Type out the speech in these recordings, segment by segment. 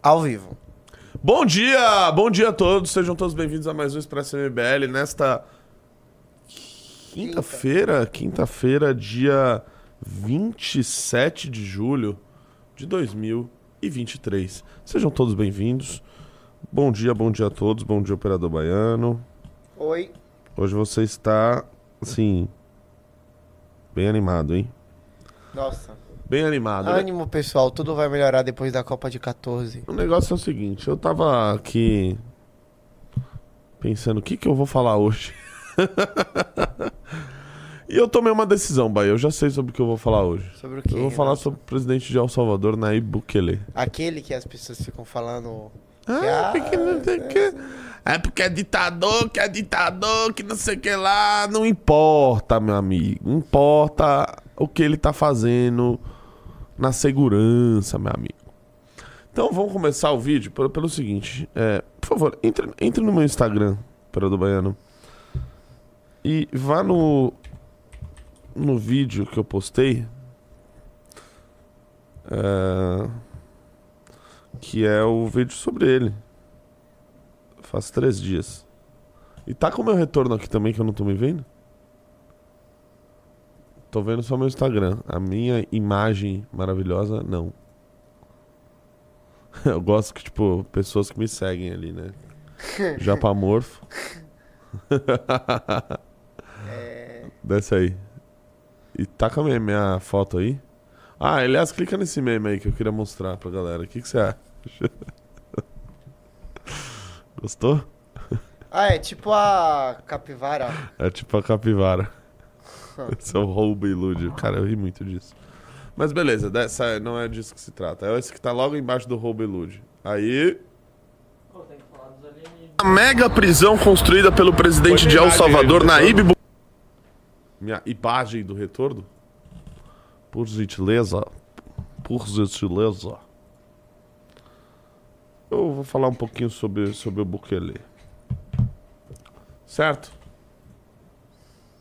Ao vivo. Bom dia, bom dia a todos, sejam todos bem-vindos a mais um Expresso MBL nesta quinta-feira, quinta-feira, dia 27 de julho de 2023. Sejam todos bem-vindos. Bom dia, bom dia a todos, bom dia operador baiano. Oi. Hoje você está, assim, bem animado, hein? Nossa. Bem animado. né? Ânimo, pessoal. Tudo vai melhorar depois da Copa de 14. O negócio é o seguinte, eu tava aqui pensando o que que eu vou falar hoje. e eu tomei uma decisão, Bahia. Eu já sei sobre o que eu vou falar hoje. Sobre o quê? Eu vou falar Renato? sobre o presidente de El Salvador, Nayib Bukele. Aquele que as pessoas ficam falando. Ah, que, porque não sei o que. É porque é ditador, que é ditador, que não sei o que lá. Não importa, meu amigo. Importa o que ele tá fazendo na segurança, meu amigo. Então vamos começar o vídeo pelo, pelo seguinte. é, por favor, entre, entre no meu Instagram, Operador Baiano. E vá no. No vídeo que eu postei. É, que é o vídeo sobre ele. Faz três dias. E tá com o meu retorno aqui também, que eu não tô me vendo? Tô vendo só meu Instagram. A minha imagem maravilhosa, não. Eu gosto que, tipo, pessoas que me seguem ali, né? Japamorfo. Desce aí. E tá com a minha, minha foto aí. Ah, aliás, clica nesse meme aí que eu queria mostrar pra galera. O que, que você acha? Gostou? Ah, é tipo a capivara. É tipo a capivara. Esse é o roubo e ilude. Cara, eu ri muito disso. Mas beleza, dessa, não é disso que se trata. É esse que tá logo embaixo do roubo e ilude. Aí. A mega prisão construída pelo presidente de El Salvador, Naíbe. Minha imagem do retorno? Por gentileza. Por gentileza. Eu vou falar um pouquinho sobre, sobre o Bukele. Certo?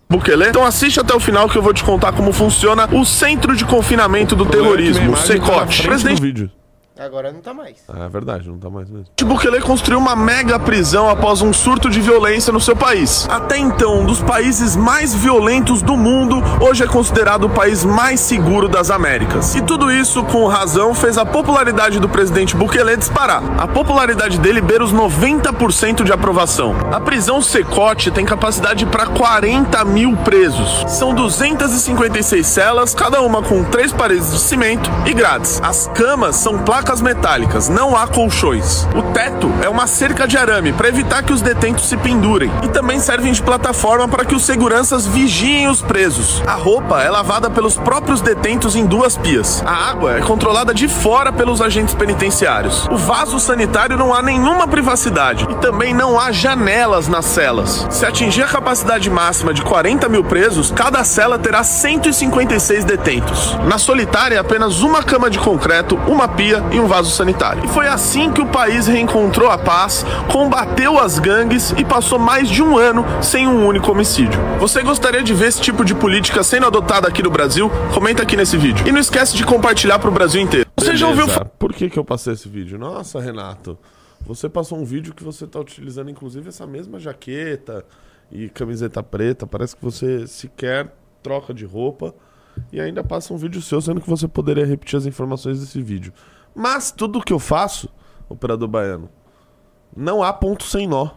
Bukele. Então assiste até o final que eu vou te contar como funciona o Centro de Confinamento do Terrorismo, o CECOT. Presidente vídeo. Agora não tá mais. Ah, é verdade, não tá mais mesmo. Bukele construiu uma mega prisão após um surto de violência no seu país. Até então, um dos países mais violentos do mundo, hoje é considerado o país mais seguro das Américas. E tudo isso, com razão, fez a popularidade do presidente Bukele disparar. A popularidade dele beira os 90% de aprovação. A prisão Secote tem capacidade para 40 mil presos. São 256 celas, cada uma com três paredes de cimento e grades. As camas são placas metálicas, não há colchões. O teto é uma cerca de arame para evitar que os detentos se pendurem. E também servem de plataforma para que os seguranças vigiem os presos. A roupa é lavada pelos próprios detentos em duas pias. A água é controlada de fora pelos agentes penitenciários. O vaso sanitário não há nenhuma privacidade. E também não há janelas nas celas. Se atingir a capacidade máxima de 40 mil presos, cada cela terá 156 detentos. Na solitária, apenas uma cama de concreto, uma pia e um vaso sanitário. E foi assim que o país reencontrou a paz, combateu as gangues e passou mais de um ano sem um único homicídio. Você gostaria de ver esse tipo de política sendo adotada aqui no Brasil? Comenta aqui nesse vídeo. E não esquece de compartilhar pro Brasil inteiro. Você já ouviu falar? Por que, que eu passei esse vídeo? Nossa, Renato. Você passou um vídeo que você tá utilizando, inclusive, essa mesma jaqueta e camiseta preta. Parece que você sequer troca de roupa. E ainda passa um vídeo seu, sendo que você poderia repetir as informações desse vídeo. Mas tudo que eu faço, operador baiano, não há ponto sem nó.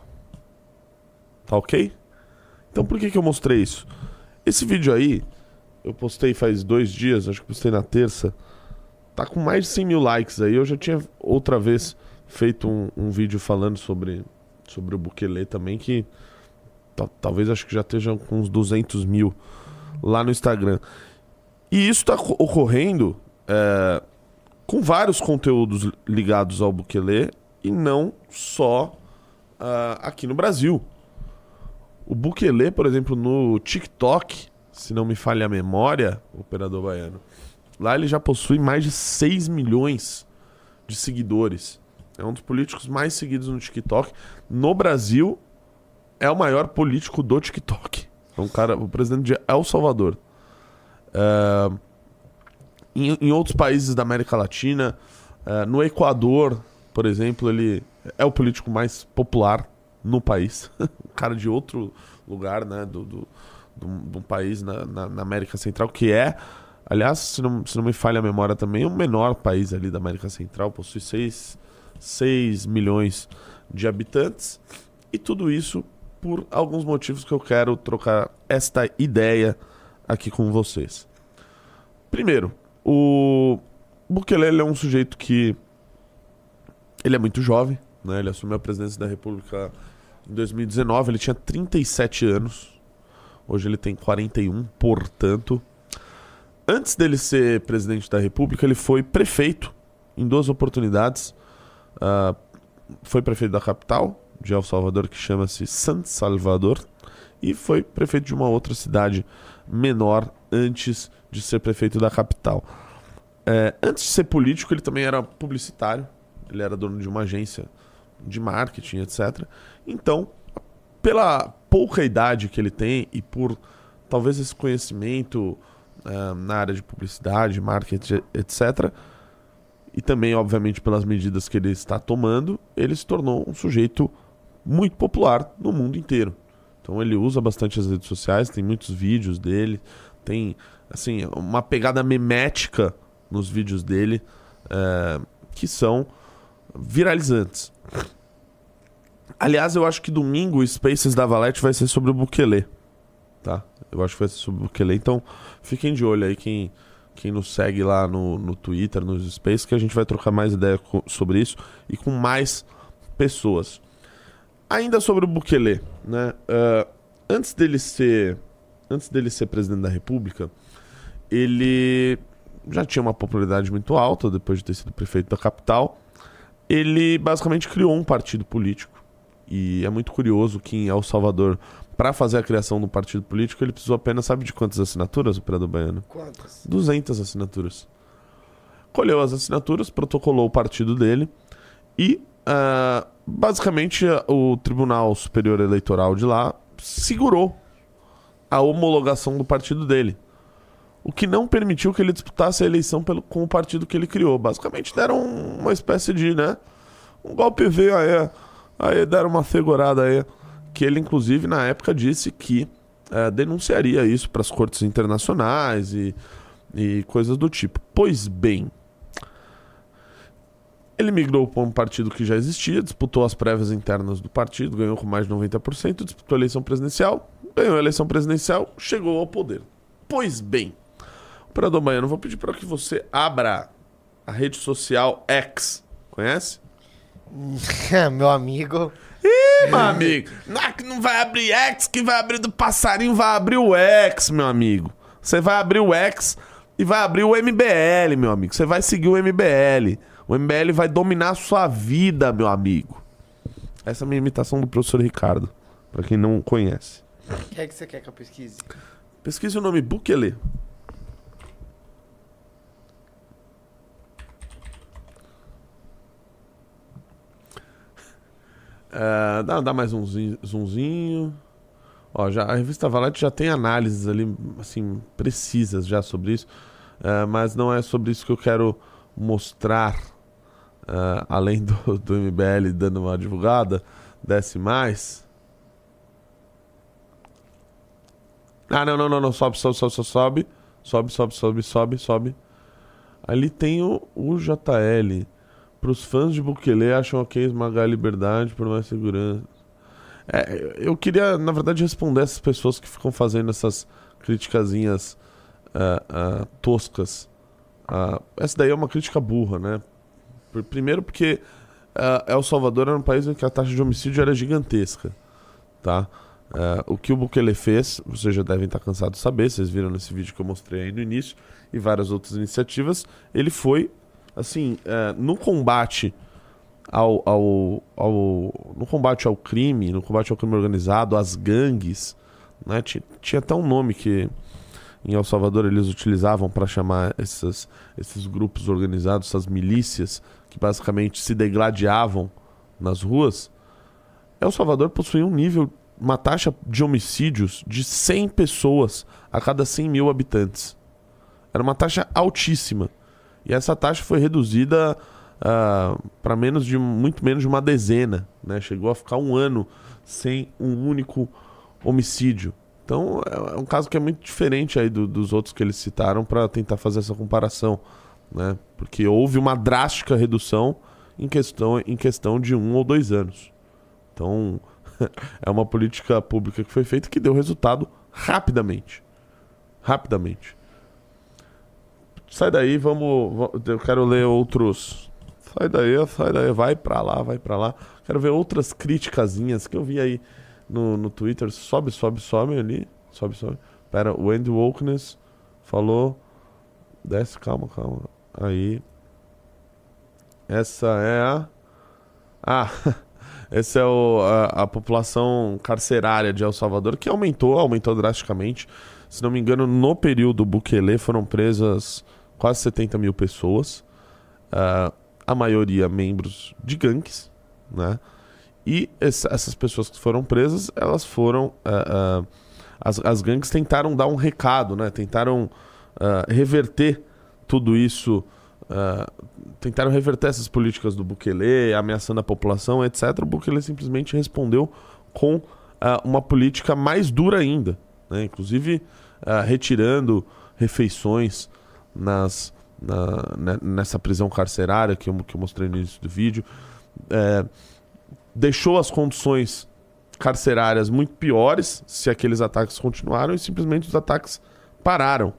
Tá ok? Então por que, que eu mostrei isso? Esse vídeo aí, eu postei faz dois dias, acho que postei na terça. Tá com mais de 100 mil likes aí. Eu já tinha outra vez feito um, um vídeo falando sobre, sobre o Bukele também, que ta- talvez acho que já esteja com uns 200 mil lá no Instagram. E isso tá co- ocorrendo é, com vários conteúdos ligados ao Bukele e não só ah, aqui no Brasil. O Bukele, por exemplo, no TikTok, se não me falha a memória, operador baiano, lá ele já possui mais de 6 milhões de seguidores. É um dos políticos mais seguidos no TikTok. No Brasil, é o maior político do TikTok. É um cara, o presidente de El Salvador. É, em, em outros países da América Latina, é, no Equador por exemplo, ele é o político mais popular no país. um cara de outro lugar, né? Do, do, do, do país na, na, na, América Central, que é, aliás, se não, se não me falha a memória também, o menor país ali da América Central, possui 6, 6 milhões de habitantes. E tudo isso por alguns motivos que eu quero trocar esta ideia aqui com vocês. Primeiro, o Bukele é um sujeito que ele é muito jovem, né? Ele assumiu a presidência da República em 2019, ele tinha 37 anos. Hoje ele tem 41, portanto, antes dele ser presidente da República, ele foi prefeito em duas oportunidades. Uh, foi prefeito da capital de El Salvador, que chama-se San Salvador, e foi prefeito de uma outra cidade menor antes de ser prefeito da capital. É, antes de ser político, ele também era publicitário, ele era dono de uma agência de marketing, etc. Então, pela pouca idade que ele tem e por talvez esse conhecimento uh, na área de publicidade, marketing, etc., e também, obviamente, pelas medidas que ele está tomando, ele se tornou um sujeito muito popular no mundo inteiro. Então ele usa bastante as redes sociais, tem muitos vídeos dele, tem assim uma pegada memética nos vídeos dele uh, que são viralizantes. Aliás, eu acho que domingo o Spaces da Valete vai ser sobre o Bukele. Tá? Eu acho que vai ser sobre o Bukele. Então, fiquem de olho aí quem, quem nos segue lá no, no Twitter, nos Spaces, que a gente vai trocar mais ideia sobre isso e com mais pessoas. Ainda sobre o Bukele, né? Uh, antes dele ser antes dele ser presidente da República, ele já tinha uma popularidade muito alta depois de ter sido prefeito da capital. Ele basicamente criou um partido político e é muito curioso que em El Salvador, para fazer a criação do partido político, ele precisou apenas, sabe de quantas assinaturas, o Operador Baiano? Quantas? 200 assinaturas. Colheu as assinaturas, protocolou o partido dele e, uh, basicamente, o Tribunal Superior Eleitoral de lá segurou a homologação do partido dele. O que não permitiu que ele disputasse a eleição pelo, com o partido que ele criou. Basicamente deram uma espécie de, né? Um golpe veio aí Aí deram uma segurada aí, que ele inclusive na época disse que é, denunciaria isso para as cortes internacionais e, e coisas do tipo. Pois bem, ele migrou para um partido que já existia, disputou as prévias internas do partido, ganhou com mais de 90%, disputou a eleição presidencial, ganhou a eleição presidencial, chegou ao poder. Pois bem, Operador Baiano, vou pedir para que você abra a rede social X. Conhece? Meu amigo. Ih, meu amigo. Não, é não vai abrir X, que vai abrir do passarinho, vai abrir o X, meu amigo. Você vai abrir o X e vai abrir o MBL, meu amigo. Você vai seguir o MBL. O MBL vai dominar a sua vida, meu amigo. Essa é a minha imitação do professor Ricardo, para quem não conhece. O que é que você quer que eu pesquise? Pesquise o nome Bukele. É, dá, dá mais um zoomzinho. Ó, já, a revista Valete já tem análises ali, assim, precisas já sobre isso. É, mas não é sobre isso que eu quero mostrar. É, além do, do MBL dando uma divulgada, desce mais. Ah, não, não, não, não. Sobe, sobe, sobe, sobe. Sobe, sobe, sobe, sobe, sobe. Ali tem o, o JL. Para os fãs de Bukele, acham ok esmagar a liberdade por mais segurança. É, eu queria, na verdade, responder essas pessoas que ficam fazendo essas criticazinhas uh, uh, toscas. Uh, essa daí é uma crítica burra, né? Primeiro porque El Salvador era um país em que a taxa de homicídio era gigantesca, tá? o que o Bukele fez, vocês já devem estar cansados de saber, vocês viram nesse vídeo que eu mostrei aí no início, e várias outras iniciativas, ele foi assim, é, no combate ao, ao, ao, no combate ao crime, no combate ao crime organizado, às gangues, né? Tinha, tinha até um nome que em El Salvador eles utilizavam para chamar esses, esses grupos organizados, essas milícias que basicamente se degladiavam nas ruas. El Salvador possuía um nível, uma taxa de homicídios de 100 pessoas a cada 100 mil habitantes. Era uma taxa altíssima. E essa taxa foi reduzida uh, para menos de muito menos de uma dezena, né? Chegou a ficar um ano sem um único homicídio. Então é, é um caso que é muito diferente aí do, dos outros que eles citaram para tentar fazer essa comparação, né? Porque houve uma drástica redução em questão, em questão de um ou dois anos. Então é uma política pública que foi feita que deu resultado rapidamente, rapidamente. Sai daí, vamos. Eu quero ler outros. Sai daí, sai daí, vai pra lá, vai pra lá. Quero ver outras criticazinhas que eu vi aí no, no Twitter. Sobe, sobe, sobe ali. Sobe, sobe. Pera, o Andy Wokeness falou. Desce, calma, calma. Aí. Essa é a. Ah, essa é o, a, a população carcerária de El Salvador, que aumentou, aumentou drasticamente. Se não me engano, no período Bukele foram presas quase 70 mil pessoas, uh, a maioria membros de gangues, né? E essa, essas pessoas que foram presas, elas foram. Uh, uh, as, as gangues tentaram dar um recado, né? Tentaram reverter tudo isso. tentaram reverter essas políticas do Bukele, ameaçando a população, etc. O Bukele simplesmente respondeu com uma política mais dura ainda, né? inclusive retirando refeições nas, na, né, nessa prisão carcerária que eu, que eu mostrei no início do vídeo. Deixou as condições carcerárias muito piores se aqueles ataques continuaram e simplesmente os ataques pararam.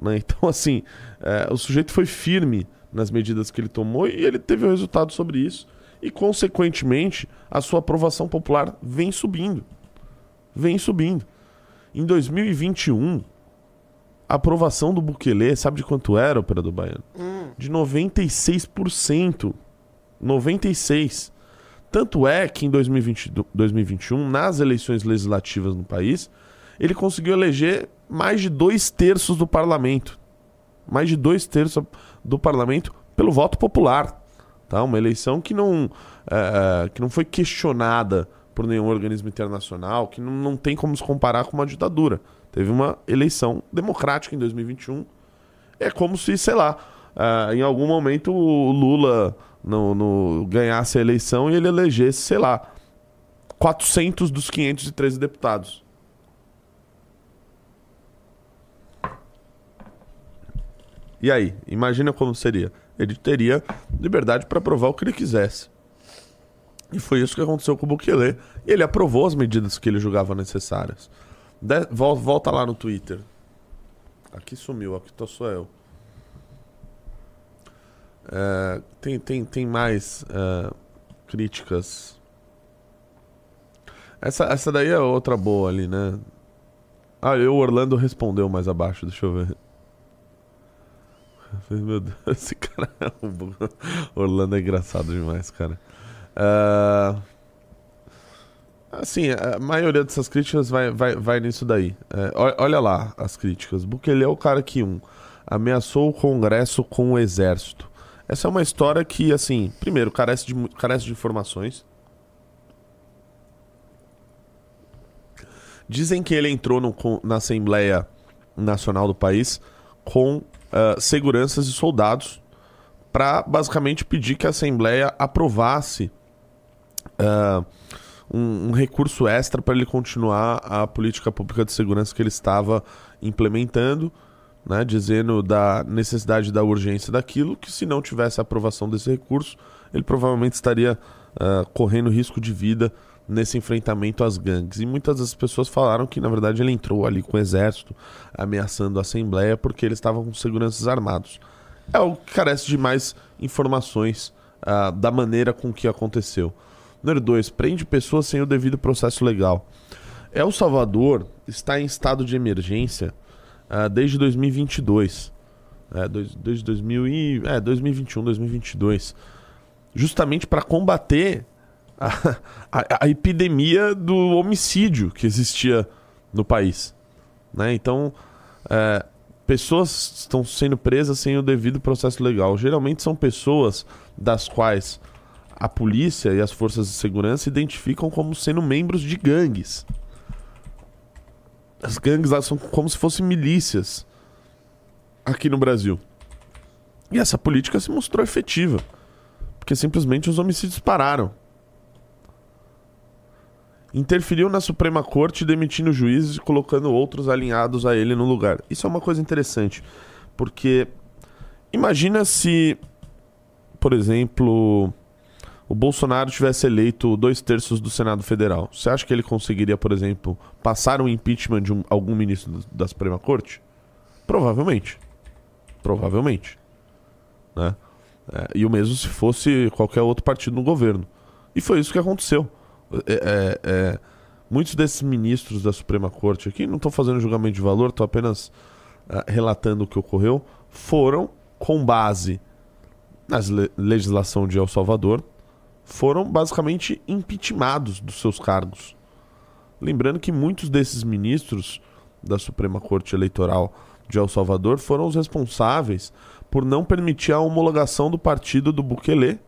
Né? Então, assim, é, o sujeito foi firme nas medidas que ele tomou e ele teve o resultado sobre isso. E, consequentemente, a sua aprovação popular vem subindo. Vem subindo. Em 2021, a aprovação do Bukele, sabe de quanto era, operador baiano? Hum. De 96%. 96%. Tanto é que em 2020, 2021, nas eleições legislativas no país, ele conseguiu eleger mais de dois terços do parlamento. Mais de dois terços do parlamento pelo voto popular. Tá? Uma eleição que não, é, que não foi questionada por nenhum organismo internacional, que não, não tem como se comparar com uma ditadura. Teve uma eleição democrática em 2021. É como se, sei lá, uh, em algum momento o Lula no, no, ganhasse a eleição e ele elegesse, sei lá, 400 dos 513 deputados. E aí, imagina como seria. Ele teria liberdade para aprovar o que ele quisesse. E foi isso que aconteceu com o Bukele. E ele aprovou as medidas que ele julgava necessárias. De, volta lá no Twitter. Aqui sumiu, aqui tô só eu. É, tem, tem, tem mais é, críticas. Essa, essa daí é outra boa ali, né? Ah, o Orlando respondeu mais abaixo, deixa eu ver. Meu Deus, esse cara. É Orlando é engraçado demais, cara. Uh... Assim, a maioria dessas críticas vai, vai, vai nisso daí. É, olha lá as críticas. Bukele é o cara que, um, ameaçou o Congresso com o Exército. Essa é uma história que, assim, primeiro, carece de, carece de informações. Dizem que ele entrou no, na Assembleia Nacional do país com uh, seguranças e soldados para basicamente pedir que a Assembleia aprovasse. Uh, um, um recurso extra para ele continuar a política pública de segurança que ele estava implementando, né, dizendo da necessidade da urgência daquilo, que se não tivesse a aprovação desse recurso, ele provavelmente estaria uh, correndo risco de vida nesse enfrentamento às gangues. E muitas das pessoas falaram que, na verdade, ele entrou ali com o exército, ameaçando a Assembleia, porque ele estava com seguranças armados. É o que carece de mais informações uh, da maneira com que aconteceu. Número 2. Prende pessoas sem o devido processo legal. El Salvador está em estado de emergência uh, desde 2022. É, dois, desde 2000 e, é, 2021, 2022. Justamente para combater a, a, a, epidemia do homicídio que existia no país. Né? Então, é, pessoas estão sendo presas sem o devido processo legal. Geralmente são pessoas das quais a polícia e as forças de segurança identificam como sendo membros de gangues. As gangues são como se fossem milícias aqui no Brasil. E essa política se mostrou efetiva. porque simplesmente os homicídios pararam. Interferiu na Suprema Corte demitindo juízes e colocando outros alinhados a ele no lugar. Isso é uma coisa interessante, porque imagina se, por exemplo, o Bolsonaro tivesse eleito dois terços do Senado Federal. Você acha que ele conseguiria, por exemplo, passar um impeachment de um, algum ministro da Suprema Corte? Provavelmente. Provavelmente. Né? É, e o mesmo se fosse qualquer outro partido no governo. E foi isso que aconteceu. É, é, é, muitos desses ministros da Suprema Corte aqui, não estou fazendo julgamento de valor, estou apenas é, relatando o que ocorreu, foram, com base na le legislação de El Salvador, foram basicamente impeachmentados dos seus cargos. Lembrando que muitos desses ministros da Suprema Corte Eleitoral de El Salvador foram os responsáveis por não permitir a homologação do partido do Bukele,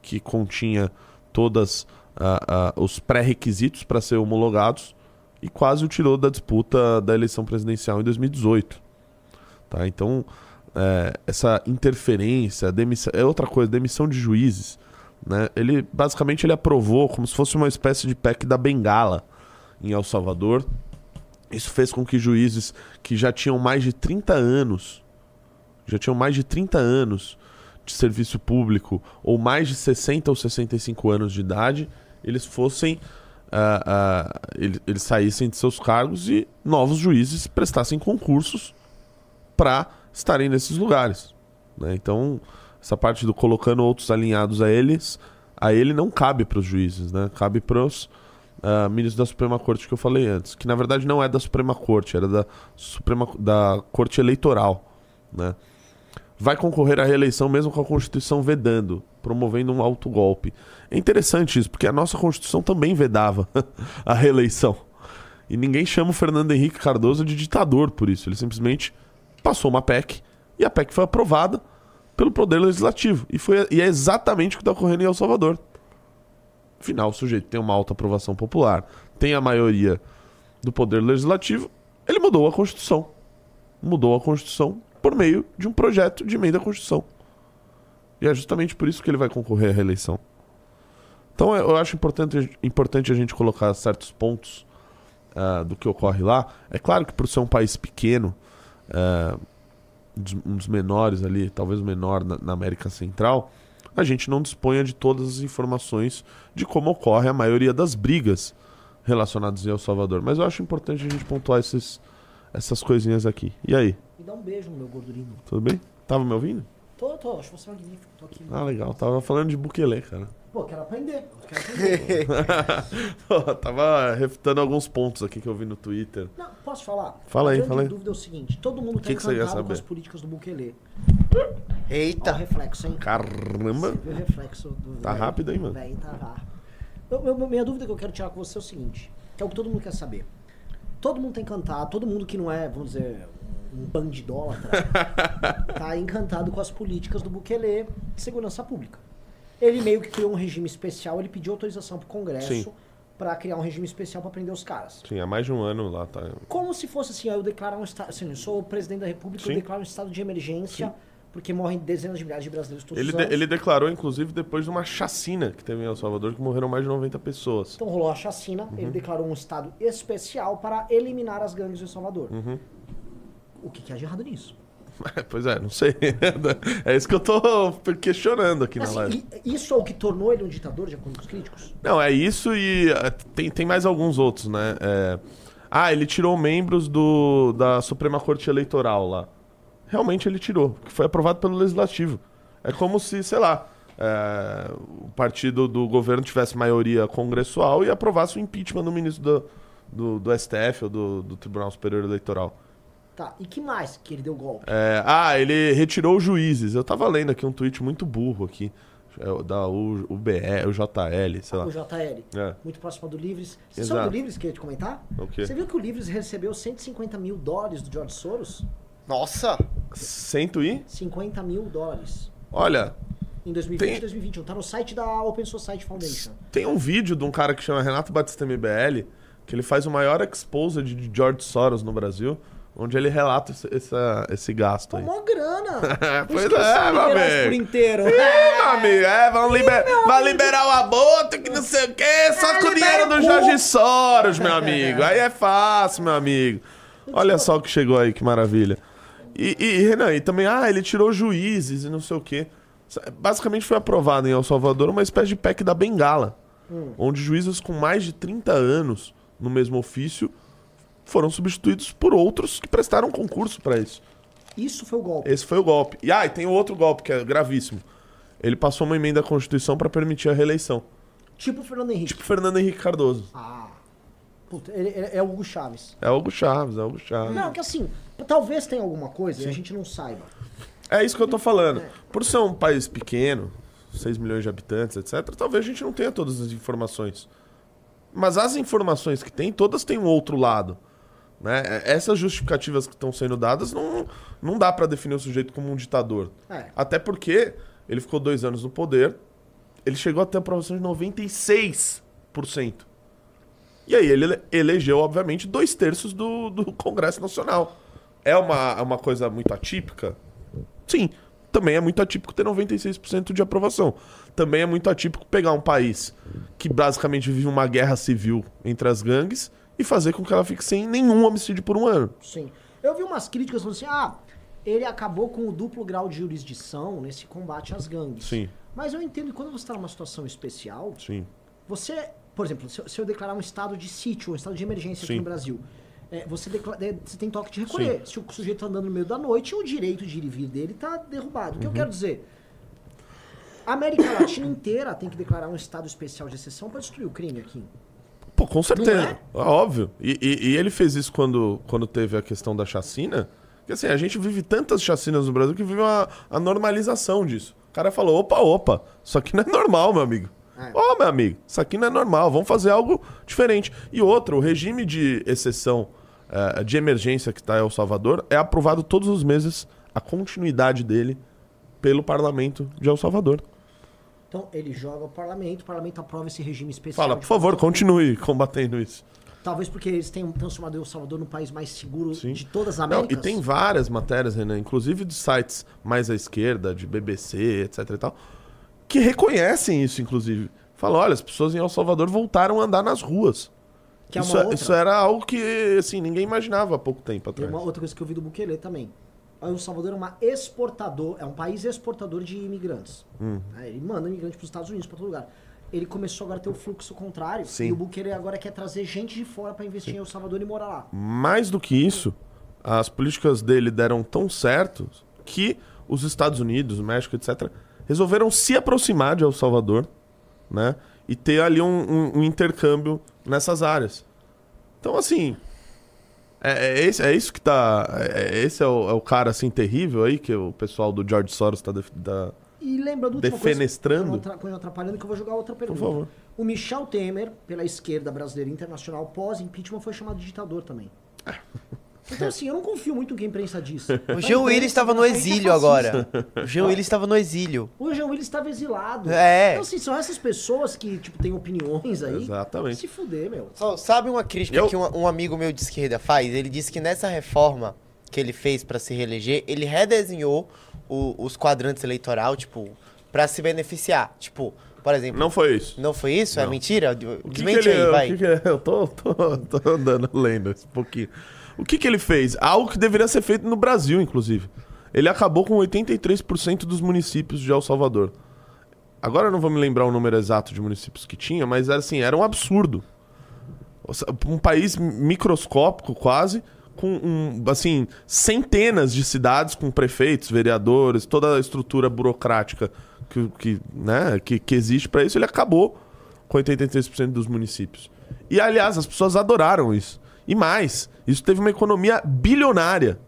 que continha todas uh, uh, os pré-requisitos para ser homologados e quase o tirou da disputa da eleição presidencial em 2018. Tá? Então, é, essa interferência, demissão, é outra coisa, demissão de juízes. Né? Ele basicamente ele aprovou como se fosse uma espécie de PEC da Bengala em El Salvador. Isso fez com que juízes que já tinham mais de 30 anos, já tinham mais de 30 anos de serviço público, ou mais de 60 ou 65 anos de idade, eles fossem. Uh, uh, eles, eles saíssem de seus cargos e novos juízes prestassem concursos para estarem nesses lugares. Né? Então, essa parte do colocando outros alinhados a eles, a ele não cabe para os juízes, né? cabe para os uh, ministros da Suprema Corte que eu falei antes, que na verdade não é da Suprema Corte, era da Suprema da Corte Eleitoral, né? Vai concorrer à reeleição mesmo com a Constituição vedando, promovendo um autogolpe. É interessante isso, porque a nossa Constituição também vedava a reeleição. E ninguém chama o Fernando Henrique Cardoso de ditador por isso. Ele simplesmente passou uma PEC e a PEC foi aprovada pelo Poder Legislativo. E, foi, e é exatamente o que está ocorrendo em El Salvador. Afinal, o sujeito tem uma alta aprovação popular, tem a maioria do Poder Legislativo, ele mudou a Constituição. Mudou a Constituição por meio de um projeto de emenda à Constituição. E é justamente por isso que ele vai concorrer à reeleição. Então eu acho importante, importante a gente colocar certos pontos uh, do que ocorre lá. É claro que por ser um país pequeno, uh, um dos menores ali, talvez o menor na, na América Central, a gente não disponha de todas as informações de como ocorre a maioria das brigas relacionadas em El Salvador. Mas eu acho importante a gente pontuar esses, essas coisinhas aqui. E aí? Me dá um beijo no meu gordurinho. Tudo bem? Tava me ouvindo? Tô, tô, acho você magnífico. Tô aqui. Ah, legal. Tava falando de Bukele, cara. Pô, quero aprender. Quero aprender. Pô, tava refutando alguns pontos aqui que eu vi no Twitter. Não, posso falar? Fala aí, a fala aí. dúvida é o seguinte: todo mundo tá Que que você quer encantado com saber? as políticas do Bukele. Ó o Eita. reflexo, hein? Caramba! Você viu o reflexo do. Tá velho? rápido, hein, mano? Velho, tá rápido. Eu- eu- minha dúvida que eu quero tirar com você é o seguinte: que é o que todo mundo quer saber. Todo mundo tá encantado, todo mundo que não é, vamos dizer, um bandidólatra, tá encantado com as políticas do Bukele de segurança pública. Ele meio que criou um regime especial, ele pediu autorização pro Congresso Sim. pra criar um regime especial pra prender os caras. Sim, há mais de um ano lá, tá? Como se fosse assim, eu declarar um estado, assim, eu sou o presidente da república, Sim. eu declaro um estado de emergência, porque morrem dezenas de milhares de brasileiros todos Ele, os de- anos. ele declarou, inclusive, depois de uma chacina que teve em El Salvador, que morreram mais de 90 pessoas. Então rolou a chacina, Uhum. ele declarou um estado especial para eliminar as gangues de El Salvador. Uhum. O que, que há de errado nisso? pois é, não sei. é isso que eu tô questionando aqui na Assim, live. e- isso é o que tornou ele um ditador, de acordo com os críticos? Não, é isso e eh, tem, tem mais alguns outros, né? É, Ah, ele tirou membros do, da Suprema Corte Eleitoral lá. Realmente ele tirou, que foi aprovado pelo Legislativo. É como se, sei lá, é, o partido do governo tivesse maioria congressual e aprovasse o impeachment do ministro do, do, do STF ou do, do Tribunal Superior Eleitoral. Tá, e que mais que ele deu golpe? É, ah, ele retirou os juízes. Eu tava lendo aqui um tweet muito burro aqui. é, Da UBE, o JL, sei lá. O JL, É. muito próximo do Livres. Você Exato. sabe do Livres que eu ia te comentar? O quê? Você viu que o Livres recebeu 150 mil dólares do George Soros? Nossa. Cento e? 50 mil dólares. Olha, Em 2020 Tem- e 2021. Tá no site da Open Society Foundation. tem um vídeo de um cara que chama Renato Batista MBL, que ele faz o maior exposed de George Soros no Brasil. onde ele relata esse, essa- esse gasto aí. mó grana. Pois é, meu amigo. por inteiro. Ih, meu amigo, é, vão liber... vai liberar o aborto, que não sei o quê, só É, com o dinheiro do cu. Jorge Soros, meu amigo. Aí é fácil, meu amigo. Olha só o que chegou aí, que maravilha. E, e, Renan, e também, ah, ele tirou juízes e não sei o quê. Basicamente foi aprovado em El Salvador uma espécie de PEC da Bengala, onde juízes com mais de 30 anos no mesmo ofício foram substituídos por outros que prestaram concurso para isso. Isso foi o golpe. Esse foi o golpe. E ah, e tem outro golpe que é gravíssimo. Ele passou uma emenda à Constituição para permitir a reeleição. Tipo o Fernando Henrique. Tipo Fernando Henrique Cardoso. Ah. Puta, ele, ele é o Hugo Chaves. É Hugo Chaves, é Hugo Chaves. Não, que assim, talvez tenha alguma coisa e a gente não saiba. É isso que eu tô falando. Por ser um país pequeno, 6 milhões de habitantes, etc., talvez a gente não tenha todas as informações. Mas as informações que tem, todas têm um outro lado. Né? Essas justificativas que estão sendo dadas, não, não dá pra definir o sujeito como um ditador. É. Até porque ele ficou dois anos no poder, ele chegou a ter aprovação de 96%. E aí ele ele- elegeu, obviamente, dois terços do, do Congresso Nacional. É uma, uma coisa muito atípica? Sim. Também é muito atípico ter 96% de aprovação. Também é muito atípico pegar um país que basicamente vive uma guerra civil entre as gangues e fazer com que ela fique sem nenhum homicídio por um ano. Sim. Eu vi umas críticas falando assim: ah, ele acabou com o duplo grau de jurisdição nesse combate às gangues. Sim. Mas eu entendo que quando você está numa situação especial, Sim. você, por exemplo, se eu, se eu declarar um estado de sítio, um estado de emergência Sim. aqui no Brasil, é, você, é, você tem toque de recolher. Se o sujeito está andando no meio da noite, o direito de ir e vir dele está derrubado. O que Uhum. eu quero dizer? A América Latina inteira tem que declarar um estado especial de exceção para destruir o crime aqui. Pô, com certeza. é? Óbvio. E, e- e ele fez isso quando, quando teve a questão da chacina. Que assim, a gente vive tantas chacinas no Brasil que vive uma, a normalização disso. O cara falou: opa, opa, isso aqui não é normal, meu amigo. É. Ó, meu amigo, isso aqui não é normal, vamos fazer algo diferente. E outro, o regime de exceção eh, de emergência que está em El Salvador é aprovado todos os meses a continuidade dele pelo parlamento de El Salvador. Então, ele joga ao parlamento, o parlamento aprova esse regime especial. Fala, por favor, continue combatendo isso. Talvez porque eles tenham transformado El Salvador no país mais seguro Sim. de todas as Não, Américas. e tem várias matérias, Renan, inclusive de sites mais à esquerda, de BBC, etc e tal, que reconhecem isso, inclusive. Falam, olha, as pessoas em El Salvador voltaram a andar nas ruas. Que é uma isso, outra. isso era algo que, assim, ninguém imaginava há pouco tempo E atrás. uma outra coisa que eu vi do Bukele também. El Salvador é uma exportador, é um país exportador de imigrantes. Hum. né? Ele manda imigrantes para os Estados Unidos, para todo lugar. Ele começou agora a ter o fluxo contrário. Sim. E o Bukele agora quer trazer gente de fora para investir em El Salvador e morar lá. Mais do que isso, as políticas dele deram tão certo que os Estados Unidos, o México, etc., resolveram se aproximar de El Salvador, né? E ter ali um, um- um intercâmbio nessas áreas. Então, assim. É, é esse, é isso que tá. é- é- esse é o, é o cara assim terrível aí que o pessoal do George Soros tá. def- da- E lembrando última Defenestrando? coisa, atra- atrapalhando que eu vou jogar outra pergunta. favor. O Michel Temer, pela esquerda brasileira internacional pós-impeachment, foi chamado de ditador também. Então, assim, eu não confio muito no que a imprensa diz. O Jean Willis estava no exílio agora. O Jean Willis estava no exílio. O Jean Willis estava exilado. É. Então, assim, são essas pessoas que, tipo, têm opiniões aí. Exatamente. Se fuder, meu. Só- Sabe uma crítica Eu- que um, um amigo meu de esquerda faz? Ele disse que nessa reforma que ele fez pra se reeleger, ele redesenhou o- os quadrantes eleitoral, tipo, pra se beneficiar. Tipo, por exemplo, Não foi isso. não foi isso? É Não. mentira? O que que Desmente ele- aí, o vai. que que- eu tô, tô, tô andando lendo esse pouquinho. O que, que ele fez? Algo que deveria ser feito no Brasil, inclusive. Ele acabou com 83% dos municípios de El Salvador. Agora eu não vou me lembrar o número exato de municípios que tinha, mas era assim, era um absurdo. Um país microscópico quase, com um, assim, centenas de cidades com prefeitos, vereadores, toda a estrutura burocrática que, que, né, que, que existe para isso, ele acabou com 83% dos municípios. E aliás, as pessoas adoraram isso. E mais, isso teve uma economia bilionária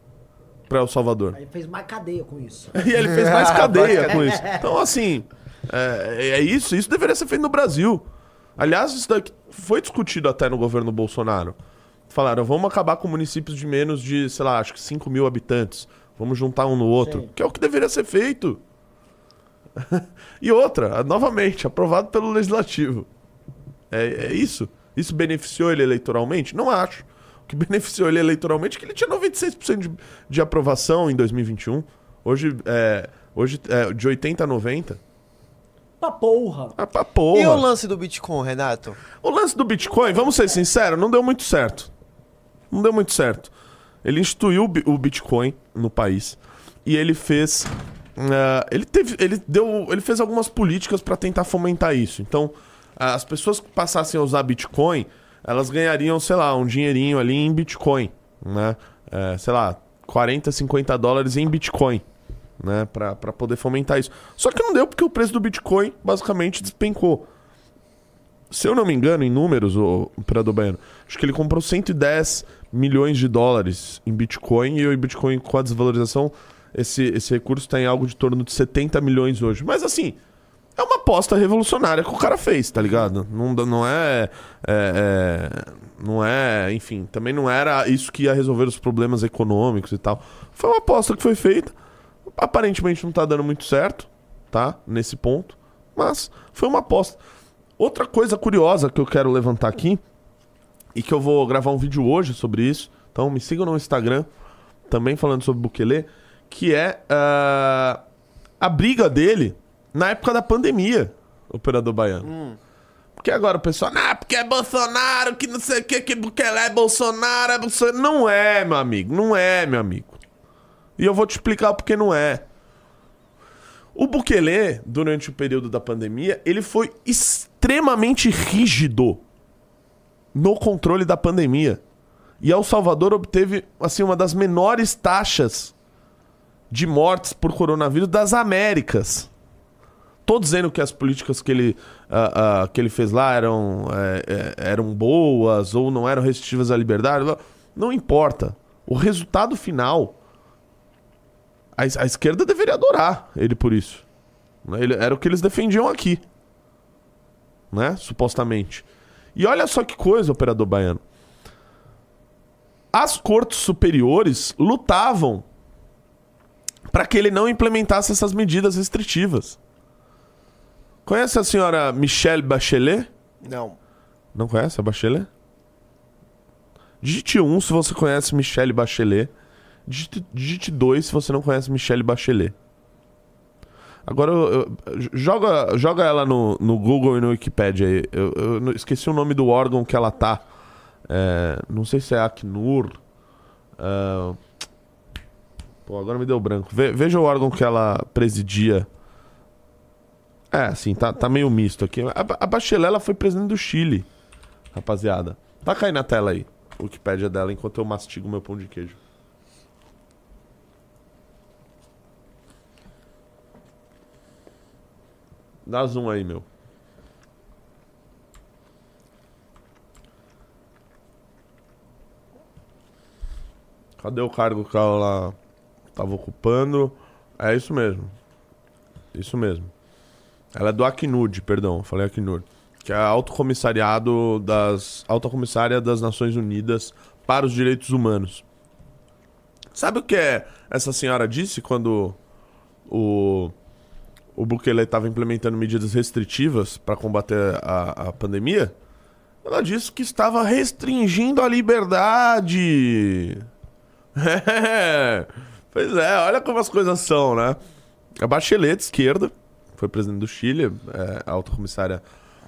para El Salvador. Aí fez mais cadeia com isso. E ele fez mais cadeia com isso. Então, assim, é, é isso. Isso deveria ser feito no Brasil. Aliás, isso daqui foi discutido até no governo Bolsonaro. Falaram, vamos acabar com municípios de menos de, sei lá, acho que 5 mil habitantes. Vamos juntar um no outro. Sim. Que é o que deveria ser feito. e outra, novamente, aprovado pelo Legislativo. É, é isso. Isso beneficiou ele eleitoralmente? Não acho. O que beneficiou ele eleitoralmente, que ele tinha 96% de, de aprovação em 2021. Hoje, é, hoje é de 80 a 90. Pra porra. Ah, pra porra. E o lance do Bitcoin, Renato? O lance do Bitcoin, vamos ser sinceros, não deu muito certo. Não deu muito certo. Ele instituiu o Bi- o Bitcoin no país e ele fez, ah, ele teve, ele deu, ele fez algumas políticas para tentar fomentar isso. Então, as pessoas que passassem a usar Bitcoin, elas ganhariam, sei lá, um dinheirinho ali em Bitcoin, né? É, sei lá, 40, 50 dólares em Bitcoin. Né, pra poder fomentar isso. Só que não deu porque o preço do Bitcoin basicamente despencou. Se eu não me engano, em números, o Imperador Baiano, acho que ele comprou 110 milhões de dólares em Bitcoin e o Bitcoin com a desvalorização, esse, esse recurso está em algo de torno de 70 milhões hoje. Mas assim, é uma aposta revolucionária que o cara fez, tá ligado? Não, não é, é, é- Não é. Enfim, também não era isso que ia resolver os problemas econômicos e tal. Foi uma aposta que foi feita. Aparentemente não tá dando muito certo, tá? Nesse ponto. Mas foi uma aposta. Outra coisa curiosa que eu quero levantar aqui, e que eu vou gravar um vídeo hoje sobre isso, então me sigam no Instagram, também falando sobre Bukele, que é ah, a briga dele na época da pandemia, operador baiano. Porque agora o pessoal, ah, porque é Bolsonaro, que não sei o que, que Bukele é Bolsonaro, é Bolsonaro. Não é, meu amigo, não é, meu amigo. E eu vou te explicar porque não é. O Bukele, durante o período da pandemia, ele foi extremamente rígido no controle da pandemia. E El Salvador obteve, assim, uma das menores taxas de mortes por coronavírus das Américas. Tô dizendo que as políticas que ele, ah, ah, que ele fez lá eram, é, é, eram boas ou não eram restritivas à liberdade. Não importa. O resultado final a, a esquerda deveria adorar ele por isso. Né? Ele, era o que eles defendiam aqui. Né? Supostamente. E olha só que coisa, operador baiano. As cortes superiores lutavam para que ele não implementasse essas medidas restritivas. Conhece a senhora Michelle Bachelet? Não. Não conhece a Bachelet? Digite 1 se você conhece Michelle Bachelet. Digite, digite 2 se você não conhece Michelle Bachelet. Agora, eu- eu- joga, joga ela no, no Google e no Wikipedia aí. Eu, eu esqueci o nome do órgão que ela tá. É, não sei se é Acnur. Ah, pô, agora me deu branco. Ve- veja o órgão que ela presidia. É, assim, tá, tá meio misto aqui. A, a Bachelet ela foi presidente do Chile, rapaziada. Tá caindo na tela aí, o Wikipédia dela, enquanto eu mastigo meu pão de queijo. Dá zoom aí, meu. Cadê o cargo que ela tava ocupando? É isso mesmo. Isso mesmo. Ela é do Acnud, perdão, falei Acnud. Que é a Alto Comissariado das. Alta Comissária das Nações Unidas para os Direitos Humanos. Sabe o que é essa senhora disse quando o, o Bukele estava implementando medidas restritivas para combater a, a pandemia? Ela disse que estava restringindo a liberdade. É, pois é, olha como as coisas são, né? A Bachelet, de esquerda, foi presidente do Chile, é, a alta comissária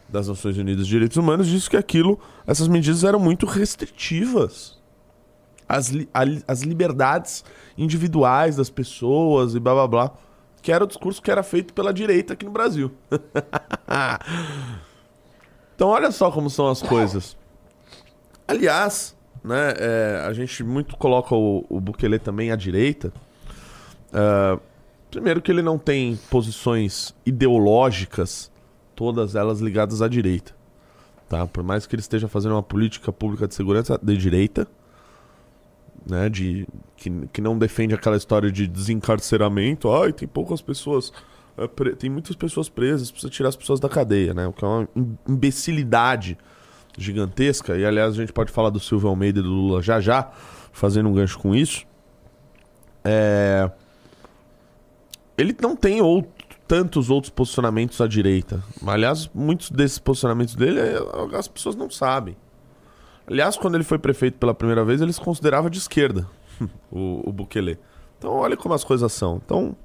das Nações Unidas de Direitos Humanos, disse que aquilo, essas medidas eram muito restritivas. As, li- as liberdades individuais das pessoas e blá blá blá. Que era o discurso que era feito pela direita aqui no Brasil. então olha só como são as coisas. Aliás, né, é, a gente muito coloca o, o Bukele também à direita. Ah, primeiro que ele não tem posições ideológicas, todas elas ligadas à direita. Tá? Por mais que ele esteja fazendo uma política pública de segurança de direita, né, de, que, que não defende aquela história de desencarceramento. Ai, tem poucas pessoas. é, pre- tem muitas pessoas presas, precisa tirar as pessoas da cadeia, né? O que é uma im- imbecilidade gigantesca. E aliás, a gente pode falar do Silvio Almeida e do Lula já já, fazendo um gancho com isso. É... Ele não tem outro- tantos outros posicionamentos à direita. Aliás, muitos desses posicionamentos dele é- as pessoas não sabem. Aliás, quando ele foi prefeito pela primeira vez, ele se considerava de esquerda, o, o Bukele. Então, olha como as coisas são. Então,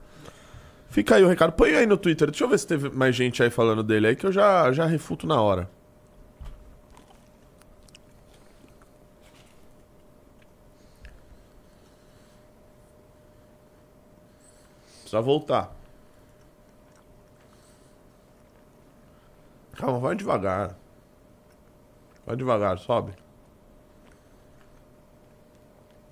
fica aí o recado. Põe aí no Twitter. Deixa eu ver se teve mais gente aí falando dele aí, que eu já, já refuto na hora. Precisa voltar. Calma, vai devagar. Vai devagar, sobe.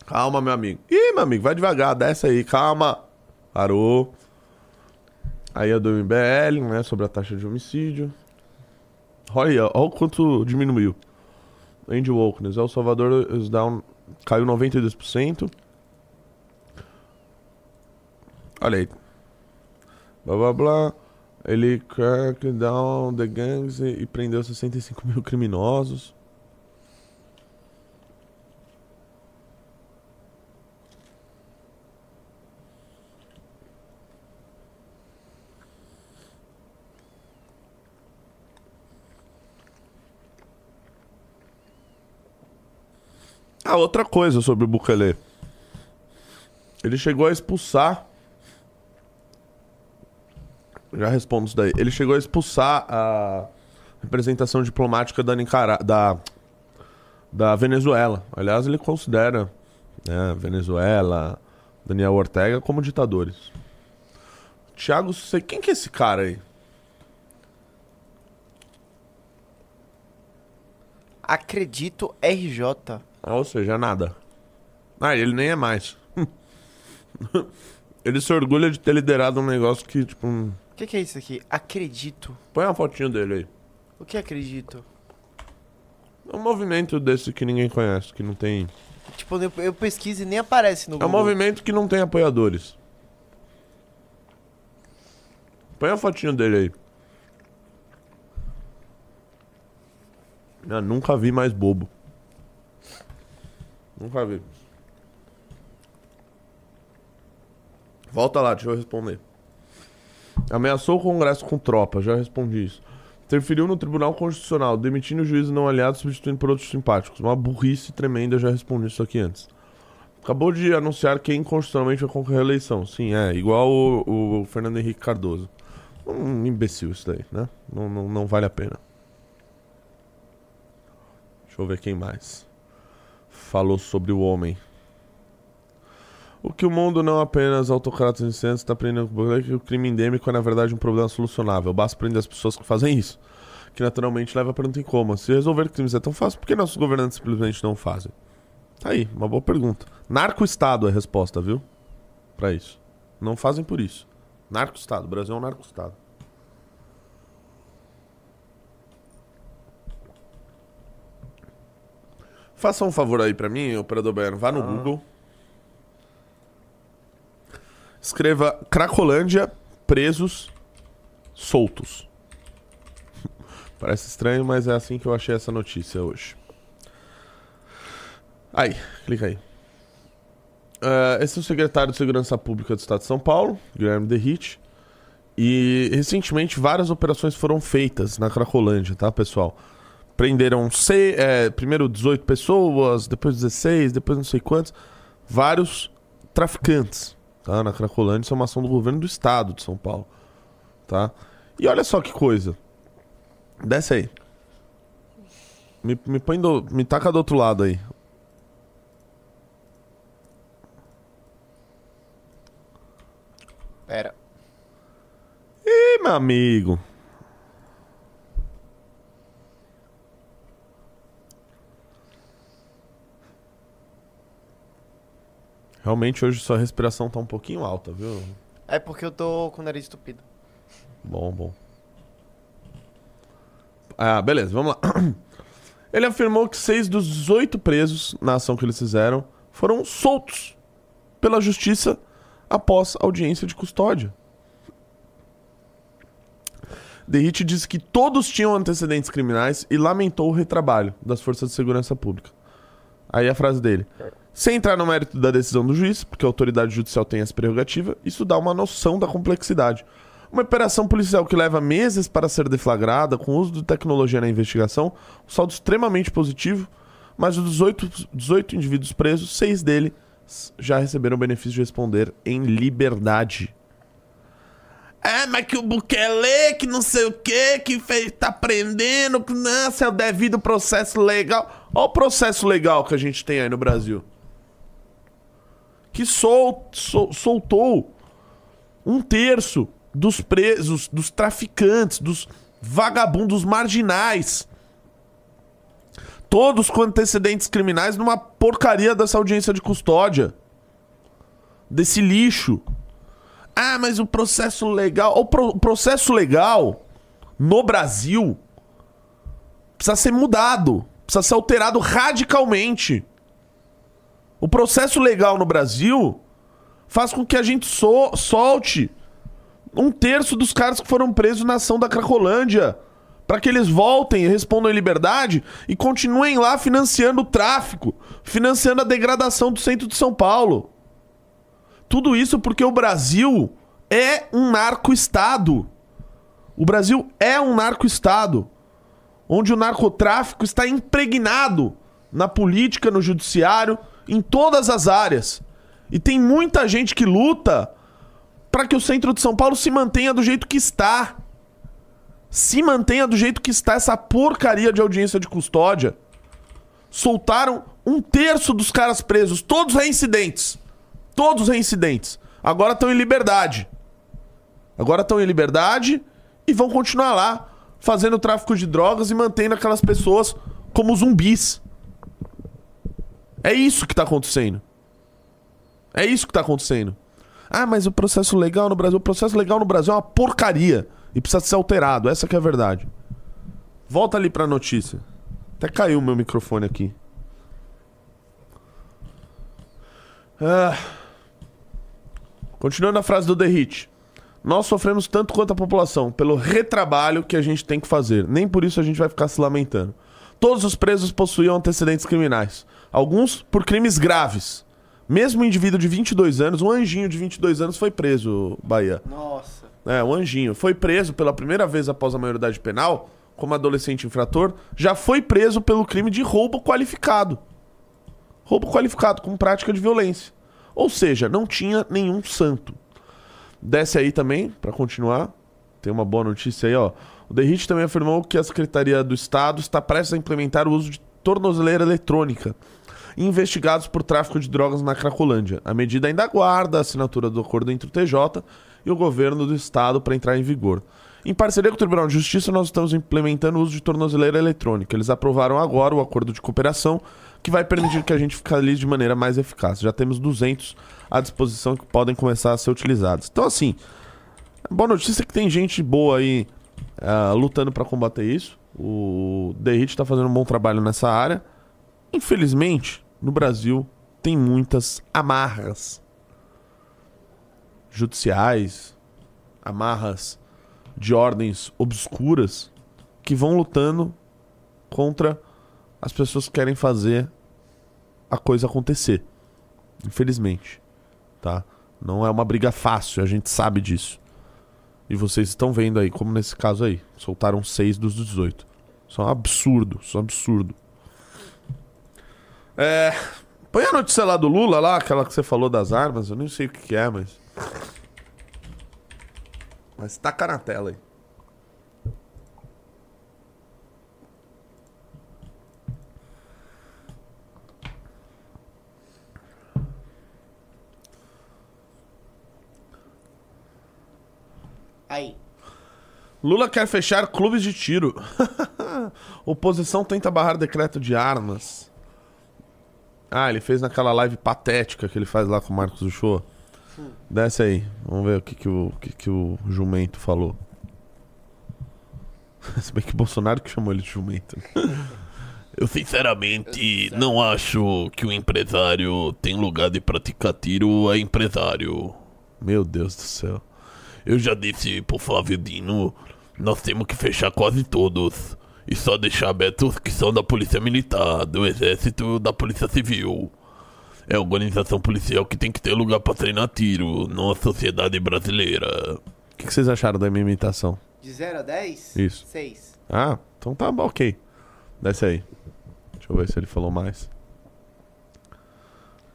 Calma, meu amigo. Ih, meu amigo, vai devagar, desce aí, calma. Parou. Aí é do MBL, né, sobre a taxa de homicídio. Olha olha o quanto diminuiu. Andy Wokeness, El Salvador is down, caiu 92%. Olha aí. Blá blá blá. Ele cracked down the gangs e, e prendeu 65 mil criminosos. Ah, outra coisa sobre o Bukele. Ele chegou a expulsar. Já respondo isso daí. Ele chegou a expulsar a representação diplomática da, Nicara... da... da Venezuela. Aliás, ele considera né, Venezuela, Daniel Ortega como ditadores. Tiago, você... quem que é esse cara aí? Acredito RJ. Ah, ou seja, nada. Ah, ele nem é mais. ele se orgulha de ter liderado um negócio que, tipo. um- O que, que é isso aqui? Acredito. Põe uma fotinho dele aí. O que acredito? É um movimento desse que ninguém conhece, que não tem. Tipo, eu, eu pesquiso e nem aparece no É um Google. movimento que não tem apoiadores. Põe a fotinho dele aí. Eu nunca vi mais bobo. Nunca vi. Volta lá, deixa eu responder. Ameaçou o Congresso com tropa, já respondi isso. Interferiu no Tribunal Constitucional, demitindo o não aliado, substituindo por outros simpáticos. Uma burrice tremenda, já respondi isso aqui antes. Acabou de anunciar quem constitucionalmente vai concorrer à eleição. Sim, é, igual o, o Fernando Henrique Cardoso. Um imbecil isso daí, né? Não, não, não vale a pena. Deixa eu ver quem mais. Falou sobre o homem. Que o mundo não apenas autocratas incêndios está aprendendo que o crime endêmico é na verdade um problema solucionável. Basta prender as pessoas que fazem isso. Que naturalmente leva a pergunta em como. Se resolver crimes é tão fácil, por que nossos governantes simplesmente não fazem? Tá aí, uma boa pergunta. Narco-estado é a resposta, viu? Pra isso. Não fazem por isso. Narco-estado. O Brasil é um narco-estado. Faça um favor aí pra mim, operador Baiano. Vá no Google. Escreva Cracolândia presos soltos. Parece estranho, mas é assim que eu achei essa notícia hoje. Aí, clica aí. Eh, esse é o secretário de Segurança Pública do Estado de São Paulo, Guilherme Derrite. E recentemente várias operações foram feitas na Cracolândia, tá, pessoal? Prenderam se- eh, primeiro 18 pessoas, depois 16, depois não sei quantos. Vários traficantes, tá? Na Cracolândia, isso é uma ação do governo do Estado de São Paulo, tá? E olha só que coisa. Desce aí. Me, me põe do, me taca do outro lado aí. Pera. Ih, meu amigo. Realmente hoje sua respiração tá um pouquinho alta, viu? É porque eu tô com o nariz estupido. Bom, bom. Ah, beleza, vamos lá. Ele afirmou que seis dos 18 presos na ação que eles fizeram foram soltos pela justiça após audiência de custódia. Derrite disse que todos tinham antecedentes criminais e lamentou o retrabalho das forças de segurança pública. Aí a frase dele. Sem entrar no mérito da decisão do juiz, porque a autoridade judicial tem essa prerrogativa, isso dá uma noção da complexidade. Uma operação policial que leva meses para ser deflagrada, com o uso de tecnologia na investigação, um saldo extremamente positivo, Mas dos 18, 18 indivíduos presos, seis deles já receberam o benefício de responder em liberdade. É, mas que o Bukele, que não sei o que, que fez, tá prendendo, que não, se é o devido processo legal. Olha o processo legal que a gente tem aí no Brasil. Que sol, sol- soltou um terço dos presos, dos traficantes, dos vagabundos marginais. Todos com antecedentes criminais numa porcaria dessa audiência de custódia. Desse lixo. Ah, mas o processo legal. O, pro- o processo legal no Brasil precisa ser mudado. Precisa ser alterado radicalmente. O processo legal no Brasil faz com que a gente so- solte um terço dos caras que foram presos na ação da Cracolândia. Para que eles voltem e respondam em liberdade e continuem lá financiando o tráfico, financiando a degradação do centro de São Paulo. Tudo isso porque o Brasil é um narco-estado. O Brasil é um narco-estado. Onde o narcotráfico está impregnado na política, no judiciário, em todas as áreas. E tem muita gente que luta para que o centro de São Paulo se mantenha do jeito que está. Se mantenha do jeito que está essa porcaria de audiência de custódia. Soltaram um terço dos caras presos, todos reincidentes. Todos reincidentes. Agora estão em liberdade. Agora estão em liberdade e vão continuar lá fazendo tráfico de drogas e mantendo aquelas pessoas como zumbis. É isso que tá acontecendo. É isso que tá acontecendo. Ah, mas o processo legal no Brasil, o processo legal no Brasil é uma porcaria e precisa ser alterado. Essa que é a verdade. Volta ali pra notícia. Até caiu o meu microfone aqui. Ah. Continuando a frase do The Hit. Nós sofremos tanto quanto a população pelo retrabalho que a gente tem que fazer. Nem por isso a gente vai ficar se lamentando. Todos os presos possuíam antecedentes criminais. Alguns por crimes graves. Mesmo um indivíduo de 22 anos, um anjinho de 22 anos foi preso, Bahia. Nossa. É, um anjinho. Foi preso pela primeira vez após a maioridade penal, como adolescente infrator, já foi preso pelo crime de roubo qualificado. Roubo qualificado, com prática de violência. Ou seja, não tinha nenhum santo. Desce aí também, pra continuar. Tem uma boa notícia aí, ó. O Derrite também afirmou que a Secretaria do Estado está prestes a implementar o uso de tornozeleira eletrônica investigados por tráfico de drogas na Cracolândia. A medida ainda aguarda a assinatura do acordo entre o TJ e o governo do estado para entrar em vigor. Em parceria com o Tribunal de Justiça, nós estamos implementando o uso de tornozeleira eletrônica. Eles aprovaram agora o acordo de cooperação que vai permitir que a gente fiscalize de maneira mais eficaz. Já temos 200 à disposição que podem começar a ser utilizados. Então, assim, boa notícia é que tem gente boa aí ah, lutando para combater isso. O Derrit está fazendo um bom trabalho nessa área. Infelizmente, no Brasil tem muitas amarras judiciais, amarras de ordens obscuras que vão lutando contra as pessoas que querem fazer a coisa acontecer. Infelizmente, tá? Não é uma briga fácil, a gente sabe disso. E vocês estão vendo aí, como nesse caso aí, soltaram seis dos 18. Isso é um absurdo, isso é um absurdo. É, põe a notícia lá do Lula, lá, aquela que você falou das armas, eu nem sei o que, que é, mas. Mas taca na tela aí. Aí. Lula quer fechar clubes de tiro. Oposição tenta barrar decreto de armas. Ah, ele fez naquela live patética que ele faz lá com o Marcos Uchoa. Desce aí. Vamos ver o que, que, o, o que, que o jumento falou. Se bem que o Bolsonaro que chamou ele de jumento. Eu sinceramente não acho que o empresário tem lugar de praticar tiro é empresário. Meu Deus do céu. Eu já disse pro Flávio Dino, nós temos que fechar quase todos. E só deixar abertos os que são da Polícia Militar, do Exército, da Polícia Civil. É a organização policial que tem que ter lugar pra treinar tiro, não a sociedade brasileira. O que, que vocês acharam da minha imitação? De 0 a 10? Isso. 6. Ah, então tá bom, ok. Desce aí. Deixa eu ver se ele falou mais.